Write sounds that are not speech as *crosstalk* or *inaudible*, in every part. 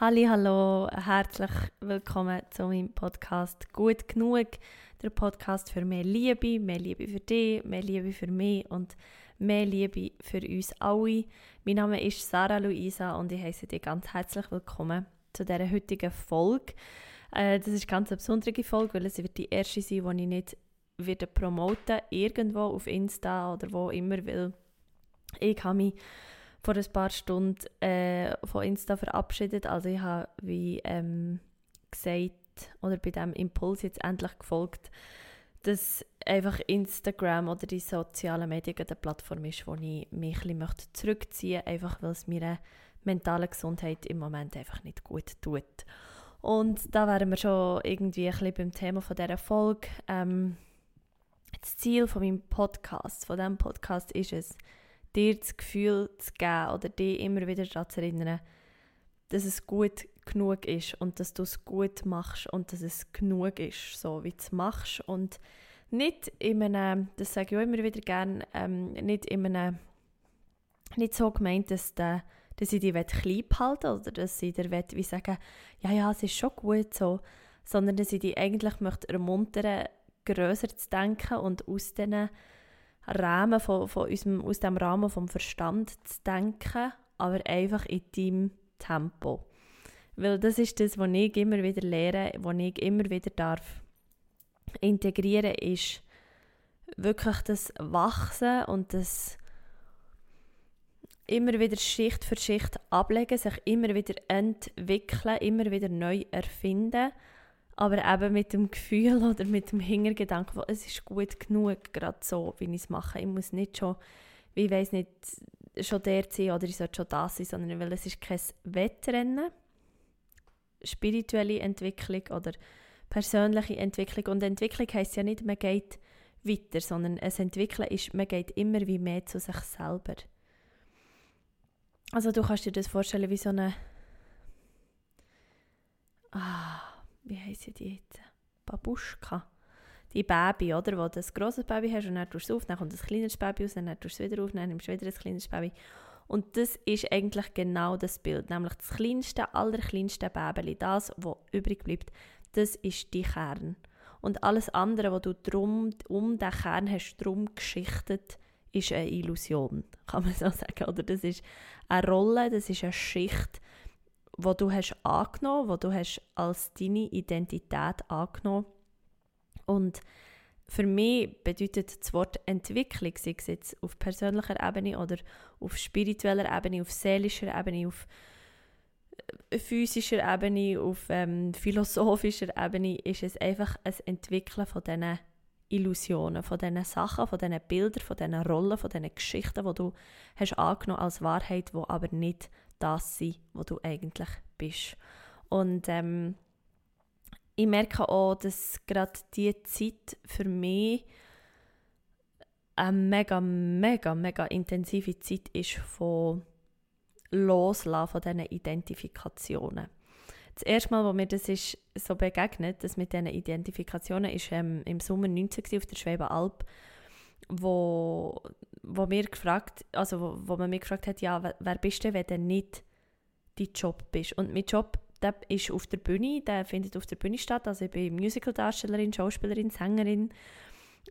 Halli, hallo, herzlich willkommen zu meinem Podcast Gut genug, der Podcast für mehr Liebe, mehr Liebe für dich, mehr Liebe für mich und mehr Liebe für uns alle. Mein Name ist Sarah Luisa und ich heiße dich ganz herzlich willkommen zu dieser heutigen Folge. Äh, das ist ganz eine besondere Folge, weil es wird die erste sein, die ich nicht wieder promoten irgendwo auf Insta oder wo immer will. Ich habe mich vor ein paar Stunden äh, von Insta verabschiedet. Also ich habe wie ähm, gesagt oder bei diesem Impuls jetzt endlich gefolgt, dass einfach Instagram oder die sozialen Medien eine Plattform ist, wo ich mich ein bisschen zurückziehen möchte, einfach weil es meiner mentalen Gesundheit im Moment einfach nicht gut tut. Und da wären wir schon irgendwie ein bisschen beim Thema von dieser Folge. Ähm, das Ziel von meinem Podcast, von diesem Podcast ist es, dir das Gefühl zu geben oder dich immer wieder daran zu erinnern, dass es gut genug ist und dass du es gut machst und dass es genug ist, so wie du es machst. Und nicht in einem, das sage ich auch immer wieder gerne, ähm, nicht in nicht so gemeint, dass, der, dass ich dich klein behalten oder dass ich dir wie sagen ja, ja, es ist schon gut so, sondern dass ich dich eigentlich möchte ermuntern, grösser zu denken und aus diesen Rahmen von, von unserem, aus dem Rahmen vom Verstand zu denken, aber einfach in deinem Tempo. Weil das ist das, was ich immer wieder lehre, was ich immer wieder darf integrieren, ist wirklich das Wachsen und das immer wieder Schicht für Schicht ablegen, sich immer wieder entwickeln, immer wieder neu erfinden aber eben mit dem Gefühl *laughs* oder mit dem Hintergedanken, es ist gut genug, gerade so, wie ich es mache. Ich muss nicht schon, ich weiß nicht, schon der sein oder ich sollte schon das sein, sondern weil es ist kein Wettrennen, spirituelle Entwicklung oder persönliche Entwicklung. Und Entwicklung heisst ja nicht, man geht weiter, sondern es Entwickeln ist, man geht immer wie mehr zu sich selber. Also du kannst dir das vorstellen wie so eine... Ah wie heissen die jetzt? Babuschka. Die Baby, oder? Wo du ein grosses Baby hast und dann tust du es auf, dann kommt ein kleines Baby raus, dann tust du es wieder auf, dann nimmst du wieder ein kleines Baby. Und das ist eigentlich genau das Bild, nämlich das kleinste, allerkleinste Baby, das, was übrig bleibt, das ist die Kern. Und alles andere, was du drum, um den Kern hast, drum geschichtet, ist eine Illusion, *laughs* kann man so sagen. Oder das ist eine Rolle, das ist eine Schicht, wo du hast angenommen, wo du hast als deine Identität angenommen. Und für mich bedeutet das Wort Entwicklung, sei es jetzt auf persönlicher Ebene oder auf spiritueller Ebene, auf seelischer Ebene, auf äh, physischer Ebene, auf ähm, philosophischer Ebene, ist es einfach ein Entwickeln von diesen Illusionen, von diesen Sachen, von diesen Bildern, von diesen Rollen, von diesen Geschichten, die du hast angenommen als Wahrheit, die aber nicht das sein, wo du eigentlich bist. Und ähm, ich merke auch, dass gerade diese Zeit für mich eine mega, mega, mega intensive Zeit ist von Loslassen von diesen Identifikationen. Das erste Mal, wo mir das ist so begegnet, das mit diesen Identifikationen, ist ähm, im Sommer 19 auf der Schwebenalb, wo wo mir gefragt, also wo, wo man mich gefragt hat, ja, wer bist du, wenn du nicht dein Job bist? Und mein Job, der ist auf der Bühne, der findet auf der Bühne statt. Also ich bin Musicaldarstellerin, Schauspielerin, Sängerin,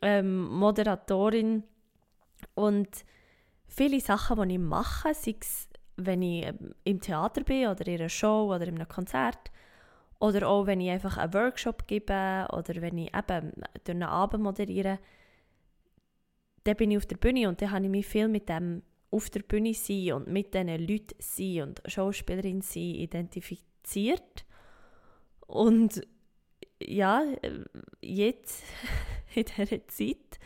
ähm, Moderatorin und viele Sachen, die ich mache, sei es, wenn ich ähm, im Theater bin oder in einer Show oder in einem Konzert oder auch wenn ich einfach einen Workshop gebe oder wenn ich eben durch einen Abend moderiere, dann bin ich auf der Bühne und dann habe ich mich viel mit dem auf der Bühne sein und mit diesen Leuten sein und Schauspielerin sein identifiziert. Und ja, jetzt *laughs* in dieser Zeit,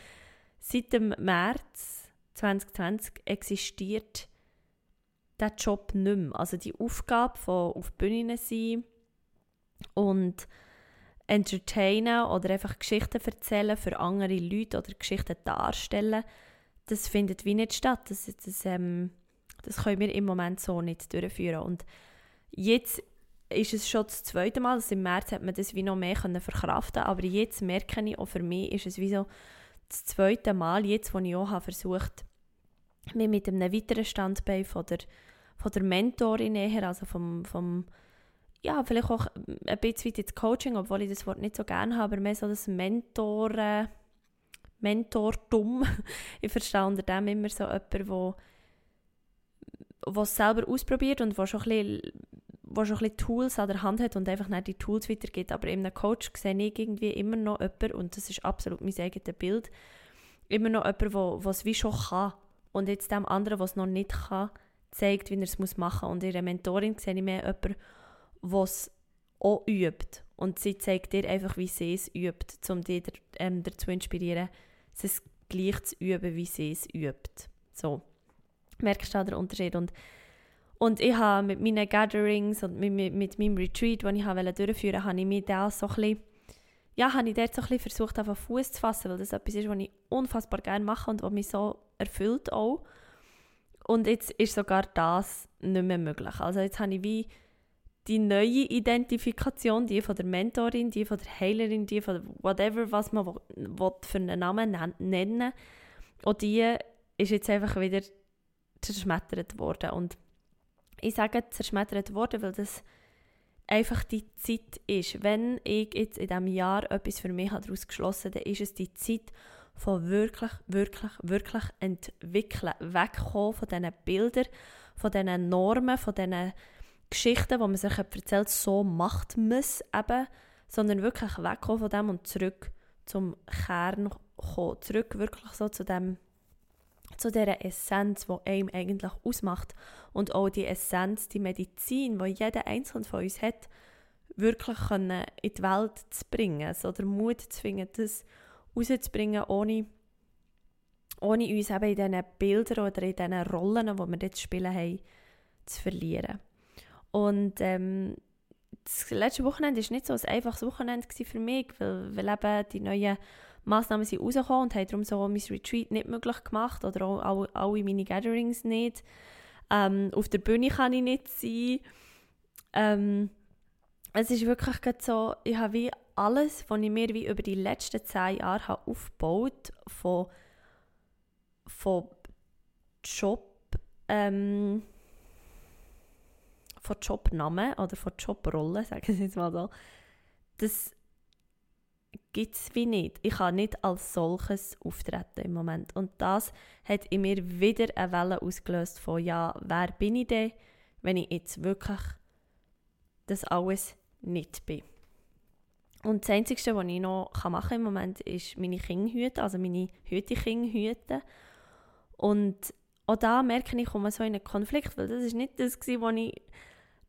seit dem März 2020 existiert der Job nicht mehr. Also die Aufgabe von auf der Bühne sein und entertainen oder einfach Geschichten erzählen für andere Leute oder Geschichten darstellen, das findet wie nicht statt. Das, das, ähm, das können wir im Moment so nicht durchführen. Und jetzt ist es schon das zweite Mal, also im März hat man das wie noch mehr können verkraften aber jetzt merke ich, auch für mich ist es wie so das zweite Mal, jetzt wo ich auch habe versucht, mich mit einem weiteren Standbein von der, von der Mentorin näher, also vom, vom ja, vielleicht auch ein bisschen weit ins Coaching, obwohl ich das Wort nicht so gerne habe, aber mehr so das Mentor, Mentortum. *laughs* ich verstehe unter dem immer so jemanden, wo es selber ausprobiert und wo schon ein bisschen der schon ein bisschen Tools an der Hand hat und einfach nicht die Tools weitergibt. Aber in einem Coach sehe ich irgendwie immer noch jemanden, und das ist absolut mein eigenes Bild, immer noch jemanden, der es wie schon kann. Und jetzt dem anderen, der es noch nicht kann, zeigt, wie er es machen muss. Und in einer Mentorin sehe ich mehr jemanden, es auch übt. Und sie zeigt dir einfach, wie sie es übt, um dich ähm, dazu zu inspirieren, es gleich zu üben, wie sie es übt. So. Merkst du den Unterschied? Und und ich habe mit meinen Gatherings und mit, mit, mit meinem Retreat, den ich habe durchführen wollte, habe ich mich da so ein bisschen, ja, habe ich dort so ein bisschen versucht, auf Fuß zu fassen, weil das etwas ist, was ich unfassbar gerne mache und was mich so erfüllt auch. Und jetzt ist sogar das nicht mehr möglich. Also jetzt habe ich wie die neue Identifikation, die von der Mentorin, die von der Heilerin, die von whatever, was man will, für einen Namen nennen und die ist jetzt einfach wieder zerschmettert worden. Und ich sage zerschmettert worden, weil das einfach die Zeit ist. Wenn ich jetzt in diesem Jahr etwas für mich daraus geschlossen habe, dann ist es die Zeit von wirklich, wirklich, wirklich entwickeln. Wegkommen von diesen Bildern, von diesen Normen, von diesen Geschichten, die man sich erzählt, so macht man eben, sondern wirklich wegkommen von dem und zurück zum Kern kommen. Zurück wirklich so zu dem zu der Essenz, die einem eigentlich ausmacht. Und auch die Essenz, die Medizin, die jeder Einzelne von uns hat, wirklich in die Welt zu bringen. Also den Mut zu finden, das rauszubringen, ohne, ohne uns eben in diesen Bildern oder in diesen Rollen, die wir jetzt spielen haben, zu verlieren. Und ähm, das letzte Wochenende war nicht so ein einfaches Wochenende für mich, weil, weil eben die neuen Massnahmen sind rausgekommen und haben darum so mein Retreat nicht möglich gemacht oder auch alle, meine Gatherings nicht. Ähm, auf der Bühne kann ich nicht sein. Ähm, es ist wirklich so, ich habe wie alles, was ich mir wie über die letzten zehn Jahre habe aufgebaut von, von Job, ähm, von Jobnamen oder von Jobrollen, *laughs* sagen Sie jetzt mal so, das gibt es wie nicht. Ich kann nicht als solches auftreten im Moment. Und das hat in mir wieder eine Welle ausgelöst von, ja, wer bin ich denn, wenn ich jetzt wirklich das alles nicht bin. Und das Einzige, was ich noch machen kann im Moment, ist meine Kinder hüten, also meine Hüte-Kinder hüten. Und auch da merke ich, ich komme so in einen Konflikt, weil das ist nicht das, was ich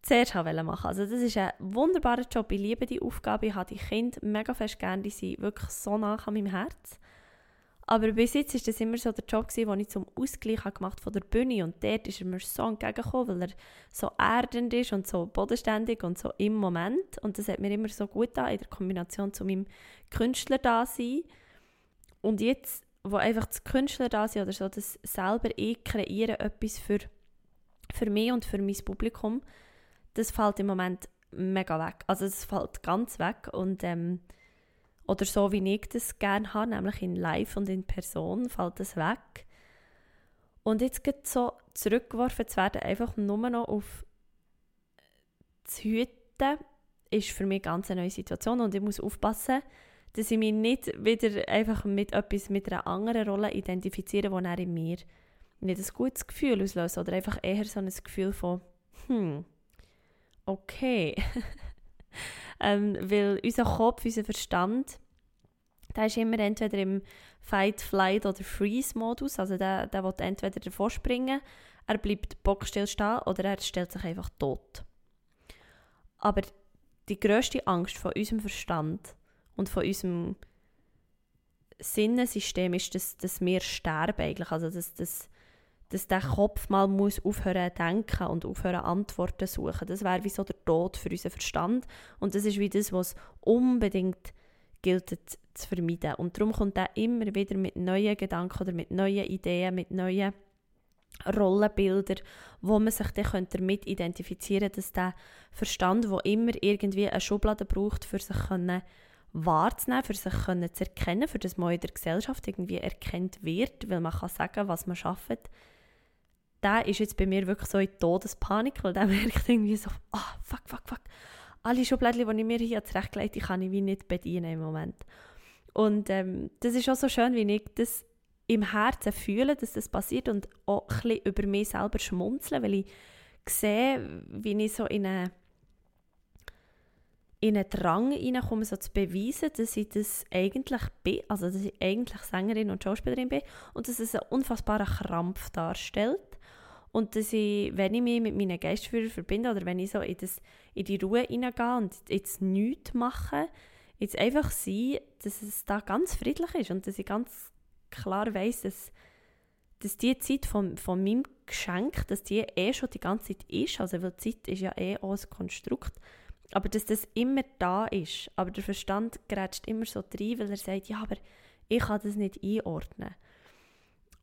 zuerst machen wollte. Also das ist ein wunderbarer Job. Ich liebe die Aufgabe. Ich habe die Kinder mega fest gerne. Die sind wirklich so nah an meinem Herz. Aber bis jetzt war das immer so der Job, den ich zum Ausgleich gemacht von der Bühne und dort ist er mir so entgegengekommen, weil er so erdend ist und so bodenständig und so im Moment. Und das hat mir immer so gut da in der Kombination zu meinem Künstler da. Und jetzt, wo einfach das Künstler da oder so, das selber ich kreiere etwas für, für mich und für mein Publikum, das fällt im Moment mega weg. Also es fällt ganz weg und ähm, oder so wie ich das gerne habe, nämlich in Live und in Person, fällt das weg. Und jetzt geht so zurückgeworfen zu werden, einfach nur noch auf das Hüten, ist für mich eine ganz neue Situation und ich muss aufpassen, dass ich mich nicht wieder einfach mit etwas, mit einer anderen Rolle identifiziere, die in mir nicht ein gutes Gefühl auslöst oder einfach eher so ein Gefühl von, hm, okay. *laughs* ähm, weil unser Kopf, unser Verstand, der ist immer entweder im Fight, Flight oder Freeze-Modus. Also der, der will entweder davor springen, er bleibt bockstill stehen oder er stellt sich einfach tot. Aber die grösste Angst von unserem Verstand und von unserem Sinnensystem ist, dass, dass wir sterben eigentlich. Also dass, dass dass der Kopf mal muss aufhören zu denken und aufhören Antworten zu suchen. Das wäre wie so der Tod für unseren Verstand und das ist wie das, was unbedingt gilt zu vermeiden. Und darum kommt er immer wieder mit neuen Gedanken oder mit neuen Ideen, mit neuen Rollenbildern, wo man sich dann damit identifizieren könnte, dass der Verstand, der immer irgendwie eine Schublade braucht, für sich können wahrzunehmen, für sich können zu erkennen, für das man in der Gesellschaft irgendwie erkennt wird, weil man kann sagen, was man schafft, der ist jetzt bei mir wirklich so in Todespanik, weil der *laughs* merkt irgendwie so, ah, oh, fuck, fuck, fuck. alle Schubladen, die ich mir hier zurechtgelegt habe, kann ich wie nicht bedienen im Moment. Und ähm, das ist auch so schön, wie ich das im Herzen fühle, dass das passiert und auch ein bisschen über mich selber schmunzeln, weil ich sehe, wie ich so in eine in einen Drang hineinkomme, so zu beweisen, dass ich das eigentlich bin, also dass ich eigentlich Sängerin und Schauspielerin bin und dass es einen unfassbaren Krampf darstellt und dass ich, wenn ich mich mit meinen Geistführern verbinde oder wenn ich so in, das, in die Ruhe hineingehe und jetzt nichts mache, jetzt einfach sein, dass es da ganz friedlich ist und dass ich ganz klar weiss, dass, dass die Zeit von, von meinem Geschenk, dass die eh schon die ganze Zeit ist, also weil Zeit ist ja eh auch ein Konstrukt, aber dass das immer da ist. Aber der Verstand grätscht immer so rein, weil er sagt, ja, aber ich kann das nicht einordnen.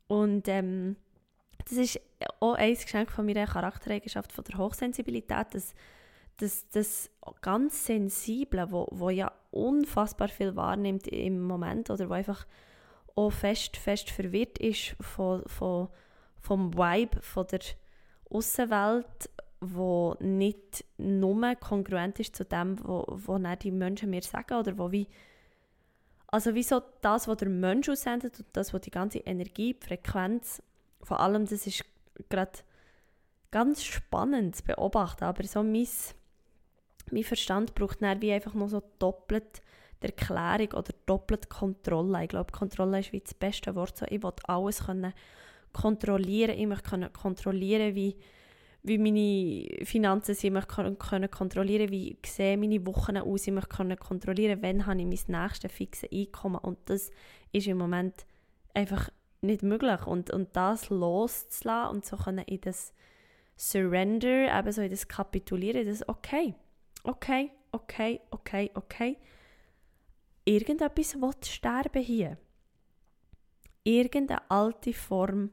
Und ähm, das ist auch ein Geschenk von meiner Charaktereigenschaft, von der Hochsensibilität, dass, dass das ganz Sensible, wo, wo ja unfassbar viel wahrnimmt im Moment oder wo einfach auch fest, fest verwirrt ist von, von, vom Vibe von der Außenwelt wo nicht nur kongruent ist zu dem, wo, wo die Menschen mir sagen oder wo wie also wie so das, was der Mensch aussendet und das, was die ganze Energie, die Frequenz, vor allem das ist gerade ganz spannend zu beobachten, aber so mein, mein Verstand braucht dann wie einfach noch so doppelt die Erklärung oder doppelt Kontrolle. Ich glaube, Kontrolle ist wie das beste Wort. So, ich will alles können kontrollieren, ich möchte kontrollieren, wie wie meine Finanzen sind, ich möchte können kontrollieren, wie sehen meine Wochen aus, ich möchte können kontrollieren, wann habe ich mein nächstes fixes Einkommen und das ist im Moment einfach nicht möglich. Und, und das loszulassen und so können in das Surrender, eben so in das Kapitulieren, das okay, okay, okay, okay, okay, irgendetwas will sterben hier. Irgendeine alte Form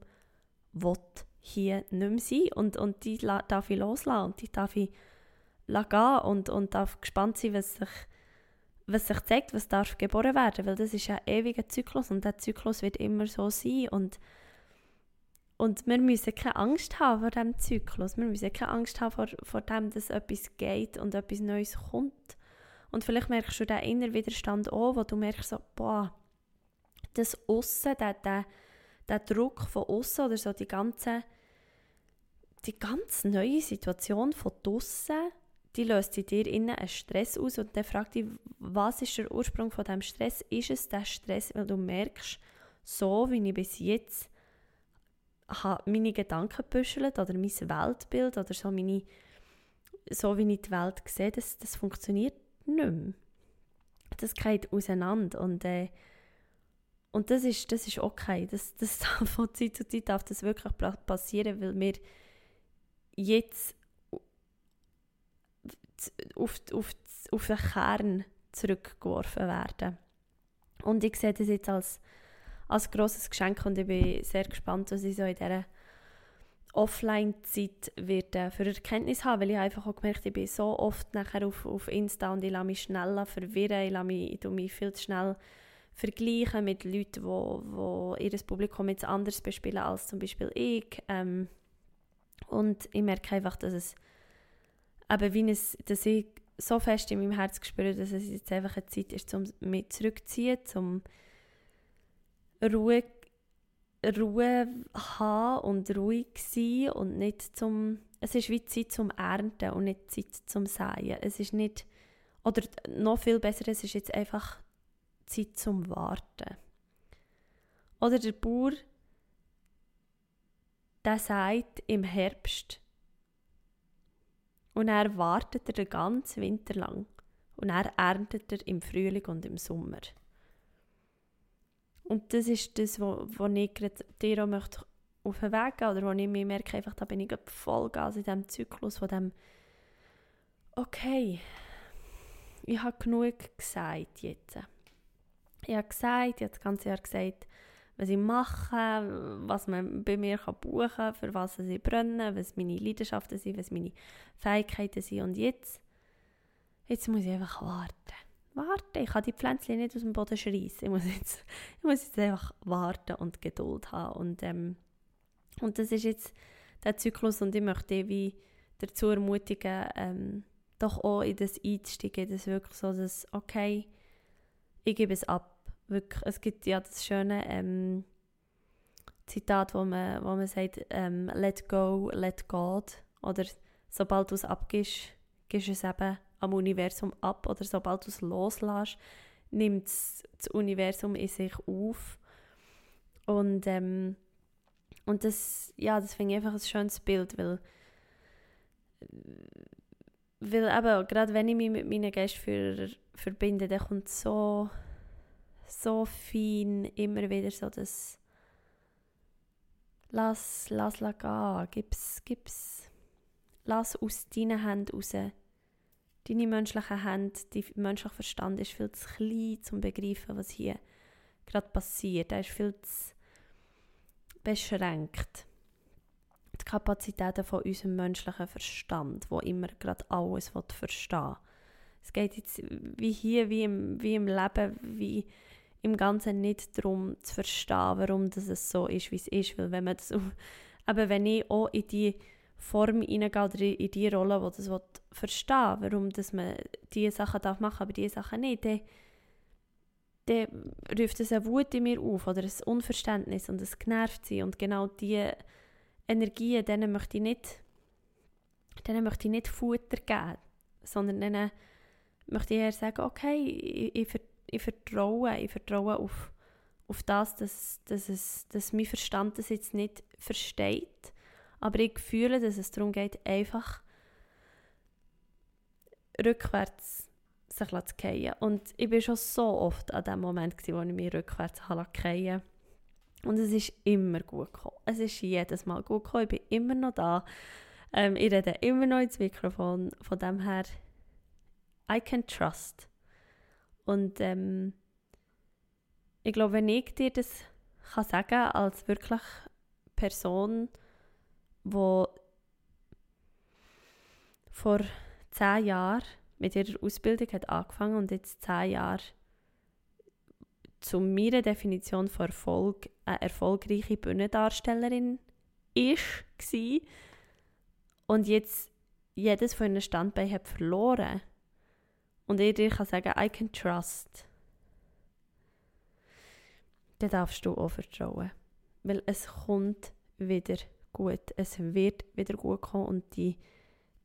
will hier nicht mehr sein. Und, und die darf ich loslassen und die darf ich gehen und, und darf gespannt sein, was sich, was sich zeigt, was darf geboren werden, weil das ist ein ewiger Zyklus und der Zyklus wird immer so sein und und wir müssen keine Angst haben vor diesem Zyklus. Wir müssen keine Angst haben vor, vor dem, dass etwas geht und etwas Neues kommt. Und vielleicht merkst du den inneren Widerstand auch, wo du merkst, so, boah, das Aussen, der, der, der Druck von außen oder so die ganze, die ganz neue Situation von draussen, die löst in dir innen einen Stress aus und dann fragt dich, was ist der Ursprung von diesem Stress? Ist es der Stress, weil du merkst, so wie ich bis jetzt habe meine Gedanken büschelt oder mein Weltbild oder so, meine, so wie ich die Welt sehe, das, das funktioniert nicht mehr. Das geht auseinander und äh, und das ist, das ist okay. Das, das *laughs* von Zeit zu Zeit darf das wirklich passieren, weil wir jetzt auf, auf, auf den Kern zurückgeworfen werden. Und ich sehe das jetzt als, als grosses Geschenk und ich bin sehr gespannt, was ich so in dieser Offline-Zeit wird, äh, für Erkenntnis haben, weil ich einfach auch gemerkt ich bin so oft nachher auf, auf Insta und ich lasse mich schnell verwirren, ich, lasse mich, ich mich viel zu schnell vergleichen mit Leuten, wo, wo ihr Publikum jetzt anders bespielen als zum Beispiel ich. Ähm, und ich merke einfach, dass es aber wie es, dass ich so fest in meinem Herz gespürt dass es jetzt einfach eine Zeit ist, um mich zurückzuziehen, um Ruhe, Ruhe haben und ruhig sein und nicht zum, es ist wie Zeit zum Ernten und nicht Zeit zum Säen. Es ist nicht, oder noch viel besser, es ist jetzt einfach Zeit zum Warten. Oder der Bauer, der sagt im Herbst und er wartet er den ganzen Winter lang und er erntet er im Frühling und im Sommer. Und das ist das, was ich dir auch auf den Weg gehen oder wo ich mir merke, einfach, da bin ich Vollgas in diesem Zyklus von dem okay, ich habe genug gesagt jetzt. Ich habe gesagt, ich habe das ganze Jahr gesagt, was ich mache, was man bei mir buchen kann, für was ich brenne, was meine Leidenschaften sind, was meine Fähigkeiten sind. Und jetzt, jetzt muss ich einfach warten. Warten. Ich kann die Pflänzchen nicht aus dem Boden schreissen. Ich muss jetzt, ich muss jetzt einfach warten und Geduld haben. Und, ähm, und das ist jetzt der Zyklus und ich möchte wie dazu ermutigen, ähm, doch auch in das einzusteigen, das wirklich so, dass, okay, ich gebe es ab. Wirklich, es gibt ja das schöne ähm, Zitat, wo man, wo man sagt, ähm, let go, let God. Oder sobald du es abgibst, gibst du es eben am Universum ab. Oder sobald du es loslässt, nimmt das Universum in sich auf. Und, ähm, und das, ja, das finde ich einfach ein schönes Bild, weil, weil eben, gerade wenn ich mich mit meinen Gästen verbinde, dann kommt so, so fein immer wieder so das lass, lass, lass gehen, gib's, gib's, lass aus deinen Händen raus. Deine menschlichen Hände, dein menschlicher Verstand ist viel zu klein, um zu begreifen, was hier gerade passiert. Er ist viel zu beschränkt. Die Kapazitäten von unserem menschlichen Verstand, wo immer gerade alles verstehen will. Es geht jetzt wie hier, wie im, wie im Leben, wie im Ganzen nicht darum zu verstehen, warum das so ist, wie es ist. Weil wenn man das, *laughs* aber wenn ich auch in die Form hineingehe oder in die Rolle, die das verstehen warum dass man diese Sachen darf machen aber diese Sachen nicht, dann, dann ruft es eine Wut in mir auf oder ein Unverständnis und ein Genervtsein und genau diese Energien, denen möchte ich nicht, denen möchte ich nicht Futter geben, sondern denen möchte ich eher sagen, okay, ich, ich, ich vertraue, ich vertraue auf, auf das, dass, dass, es, dass mein Verstand das jetzt nicht versteht, aber ich fühle, dass es darum geht, einfach rückwärts sich zu fallen. Und ich war schon so oft an dem Moment, gewesen, wo ich mich rückwärts fallen Und es ist immer gut gekommen. Es ist jedes Mal gut gekommen. Ich bin immer noch da. Ähm, ich rede immer noch ins Mikrofon. Von dem her, I can trust. Und ähm, ich glaube, wenn ich dir das kann sagen als wirklich Person, die vor zehn Jahren mit ihrer Ausbildung hat angefangen und jetzt zehn Jahre zu meiner Definition von Erfolg eine erfolgreiche Bühnendarstellerin war und jetzt jedes von ihren Standbeinen hat verloren und ich dir kann sagen, I can trust, dann darfst du auch vertrauen. Weil es kommt wieder gut. Es wird wieder gut kommen und die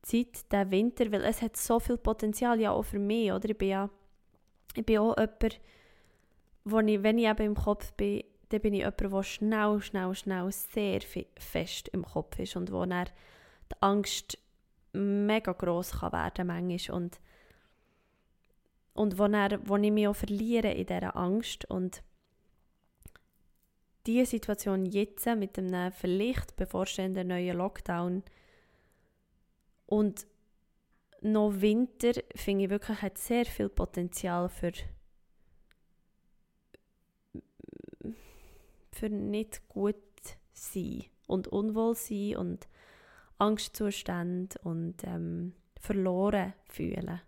Zeit, der Winter, weil es hat so viel Potenzial, ja auch für mich, oder? Ich bin ja, ich bin auch jemand, wo ich, wenn ich eben im Kopf bin, dann bin ich jemand, der schnell, schnell, schnell sehr fest im Kopf ist und wo dann die Angst mega gross kann werden manchmal und und wo, er, wo ich mich auch verliere in dieser Angst und diese Situation jetzt mit einem vielleicht bevorstehenden neuen Lockdown und noch Winter finde ich wirklich hat sehr viel Potenzial für für nicht gut sein und unwohl sein und Angstzustände und ähm, verloren fühlen.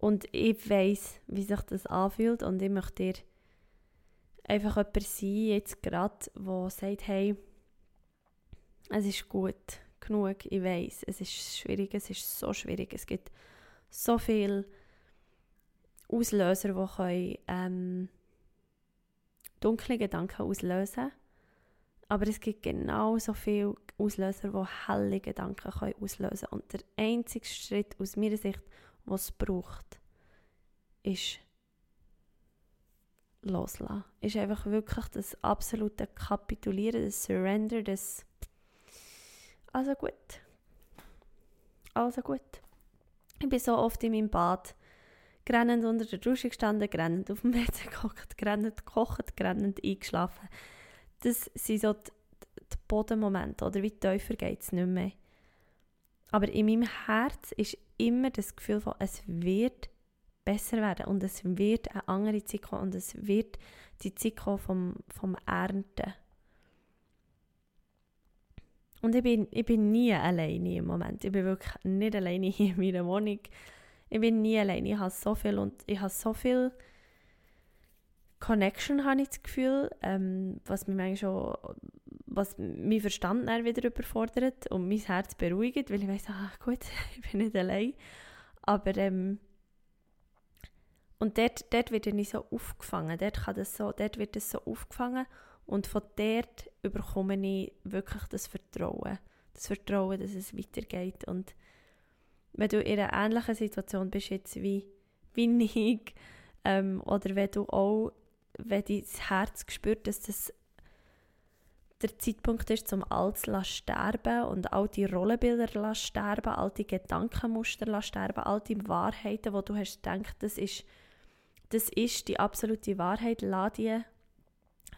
Und ich weiß, wie sich das anfühlt und ich möchte dir einfach jemand sein, jetzt gerade, der sagt, hey, es ist gut genug, ich weiß, es ist schwierig, es ist so schwierig, es gibt so viele Auslöser, die können, ähm, dunkle Gedanken auslösen aber es gibt genauso viele Auslöser, die helle Gedanken können auslösen können. Und der einzige Schritt aus meiner Sicht, was es braucht, ist loslassen. Ist einfach wirklich das absolute Kapitulieren, das Surrender, das also gut. Also gut. Ich bin so oft in meinem Bad grennend unter der Dusche gestanden, grennend auf dem *laughs* WC gekocht, grennend gekocht, grennend eingeschlafen. Das sind so die, die Bodenmomente, oder wie tiefer geht es nicht mehr. Aber in meinem Herz ist immer das Gefühl von, es wird besser werden und es wird eine andere Zeit kommen und es wird die Zeit kommen vom, vom Ernten. Und ich bin, ich bin nie alleine im Moment. Ich bin wirklich nicht alleine hier *laughs* in meiner Wohnung. Ich bin nie alleine. Ich habe so viel und ich habe so viel Connection, habe ich das Gefühl, ähm, was mich manchmal schon was mein Verstand dann wieder überfordert und mein Herz beruhigt, weil ich weiß, ach gut, *laughs* ich bin nicht allein. Aber ähm, und dort, dort wird ich so aufgefangen, dort, kann das so, dort wird es so aufgefangen und von dort bekomme ich wirklich das Vertrauen. Das Vertrauen, dass es weitergeht. Und wenn du in einer ähnlichen Situation bist jetzt wie, wie *laughs* ich, ähm, oder wenn du auch, wenn dein Herz spürt, dass das der Zeitpunkt ist, um alles zu sterben und all die Rollenbilder zu sterben, all die Gedankenmuster zu sterben, all die Wahrheiten, wo du hast gedacht, das ist das ist die absolute Wahrheit. Lass die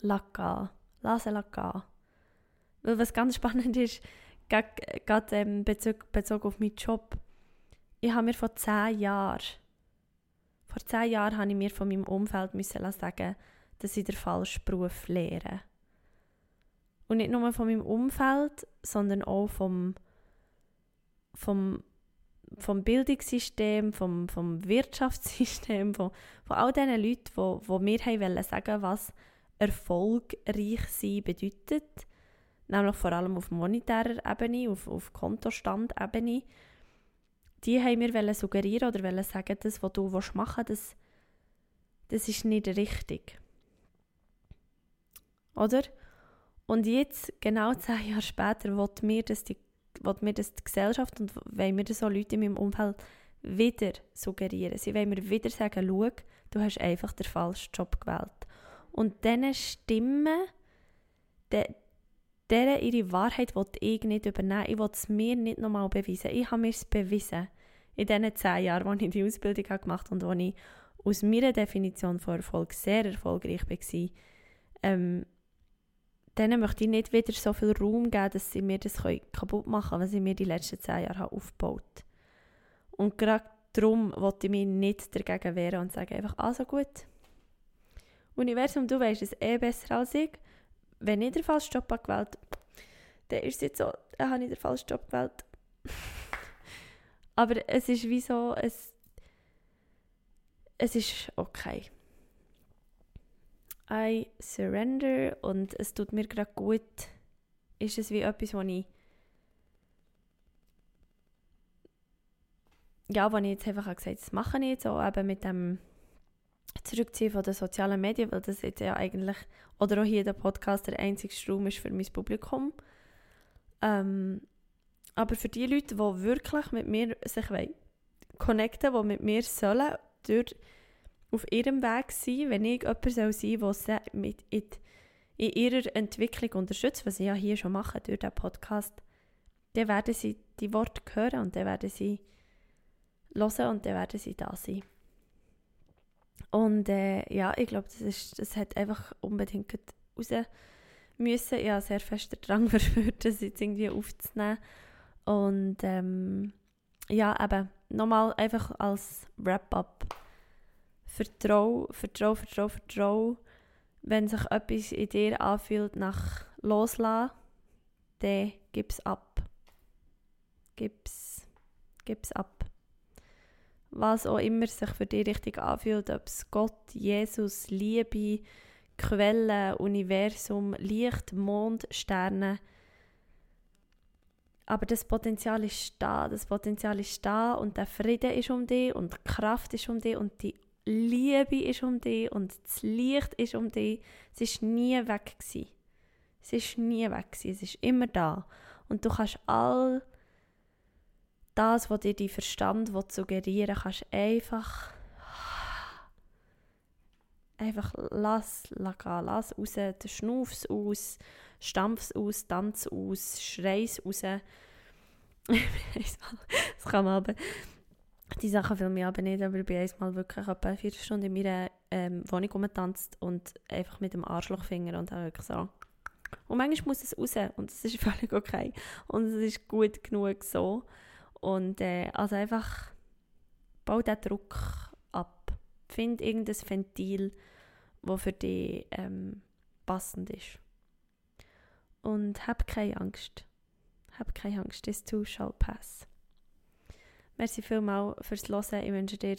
gehen. Lass sie gehen. Weil was ganz spannend ist, gerade ähm, Bezug, Bezug auf meinen Job. Ich habe mir vor zehn Jahren, vor zehn Jahren habe ich mir von meinem Umfeld müssen sagen, dass ich den falschen Beruf lehre. Und nicht nur von meinem Umfeld, sondern auch vom, vom vom Bildungssystem, vom, vom Wirtschaftssystem, von, von all diesen Leuten, die, wo mir sagen was erfolgreich sein bedeutet, nämlich vor allem auf monetärer Ebene, auf, auf Kontostandebene, die haben mir suggerieren oder sagen, das, was du machen willst, das, das ist nicht richtig. Oder? Und jetzt, genau zehn Jahre später, will mir das die will mir das die Gesellschaft und wollen mir das so Leute in meinem Umfeld wieder suggerieren. Sie wollen mir wieder sagen, schau, du hast einfach den falschen Job gewählt. Und diese Stimmen, de, deren ihre Wahrheit will ich nicht übernehmen. Ich will es mir nicht nochmal beweisen. Ich habe mir es bewiesen. In diesen zehn Jahren, als ich die Ausbildung gemacht habe und wo ich aus meiner Definition von Erfolg sehr erfolgreich war, ähm, denen möchte ich nicht wieder so viel Raum geben, dass sie mir das kaputt machen können, was sie mir die letzten zehn Jahre aufgebaut haben. Und gerade darum wollte ich mich nicht dagegen wehren und sagen einfach, also gut, Universum, du weißt es eh besser als ich. Wenn ich den falschen Job gewählt habe, dann ist es jetzt so, dann habe ich den falschen Job gewählt. *laughs* Aber es ist wie so, es, es ist okay. I surrender und es tut mir gerade gut, ist es wie etwas, was ich ja, wo ich jetzt einfach gesagt habe, das mache ich jetzt auch eben mit dem Zurückziehen von den sozialen Medien, weil das jetzt ja eigentlich, oder auch hier der Podcast der einzige Strom ist für mein Publikum. Ähm, aber für die Leute, die wirklich mit mir sich connecten wollen, die mit mir sollen, durch auf ihrem Weg sein, wenn ich jemand sein soll, der sie mit in, in ihrer Entwicklung unterstützt, was ich ja hier schon mache durch diesen Podcast, dann werden sie die Worte hören und dann werden sie hören und dann werden sie da sein. Und äh, ja, ich glaube, das, das hat einfach unbedingt raus müssen. Ich habe sehr fest Drang *laughs* verspürt, das jetzt irgendwie aufzunehmen. Und ähm, ja, eben, nochmal einfach als Wrap-up Vertrau, vertrau, vertrau, vertrau. Wenn sich etwas in dir anfühlt nach Loslassen, dann gib es ab. Gib's, gib's ab. Was auch immer sich für dich richtig anfühlt, ob es Gott, Jesus, Liebe, Quelle, Universum, Licht, Mond, Sterne. Aber das Potenzial ist da, das Potenzial ist da und der Friede ist um dich und die Kraft ist um dich und die Liebe ist um dich und das Licht ist um dich. Es ist nie weg gewesen. Es ist nie weg gewesen. Es ist immer da. Und du kannst all das, was dir dein Verstand suggerieren will, kannst einfach einfach lass, lass lass raus, schnauf's aus, stampf's aus, tanz aus, schrei's raus. *laughs* das kann man aber die Sachen filme ich aber nicht, aber ich bin einmal wirklich etwa vier Stunden in meiner ähm, Wohnung rumgetanzt und einfach mit dem Arschlochfinger und dann wirklich so. Und manchmal muss es raus und es ist *laughs* völlig okay. Und es ist gut genug so. Und äh, also einfach bau den Druck ab. Find irgendein Ventil, das für dich ähm, passend ist. Und hab keine Angst. Hab keine Angst, this too shall pass. Merci vielmals fürs Hören. Ich wünsche dir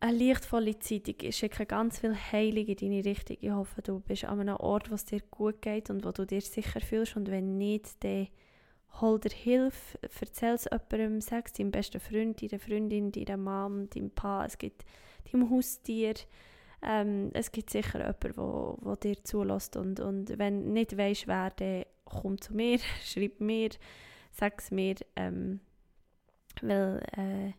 eine lichtvolle Zeit. Ich schicke ganz viel Heilung in deine Richtung. Ich hoffe, du bist an einem Ort, wo es dir gut geht und wo du dir sicher fühlst. Und wenn nicht, dann hol dir Hilfe, erzähl es jemandem, sag es deinem besten Freund, deiner Freundin, deiner Mom, deinem Pa, es gibt deinem Haustier. Ähm, es gibt sicher jemanden, wo, wo dir zulässt. Und, und wenn nicht weißt, wer, dann komm zu mir, *laughs* schreib mir, sag es mir. Ähm, weil äh,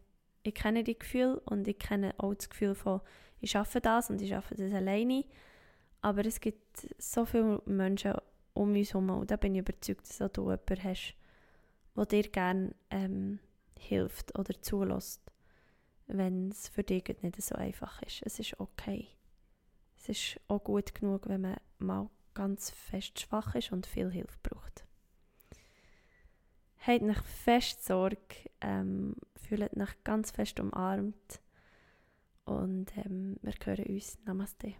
ich kenne die Gefühle und ich kenne auch das Gefühl von, ich schaffe das und ich schaffe das alleine. Aber es gibt so viele Menschen um uns herum und da bin ich überzeugt, dass du jemanden hast, der dir gerne ähm, hilft oder zulässt, wenn es für dich nicht so einfach ist. Es ist okay. Es ist auch gut genug, wenn man mal ganz fest schwach ist und viel Hilfe braucht. Habt nicht fest Sorge, ähm, fühlt euch ganz fest umarmt und ähm, wir hören uns. Namaste.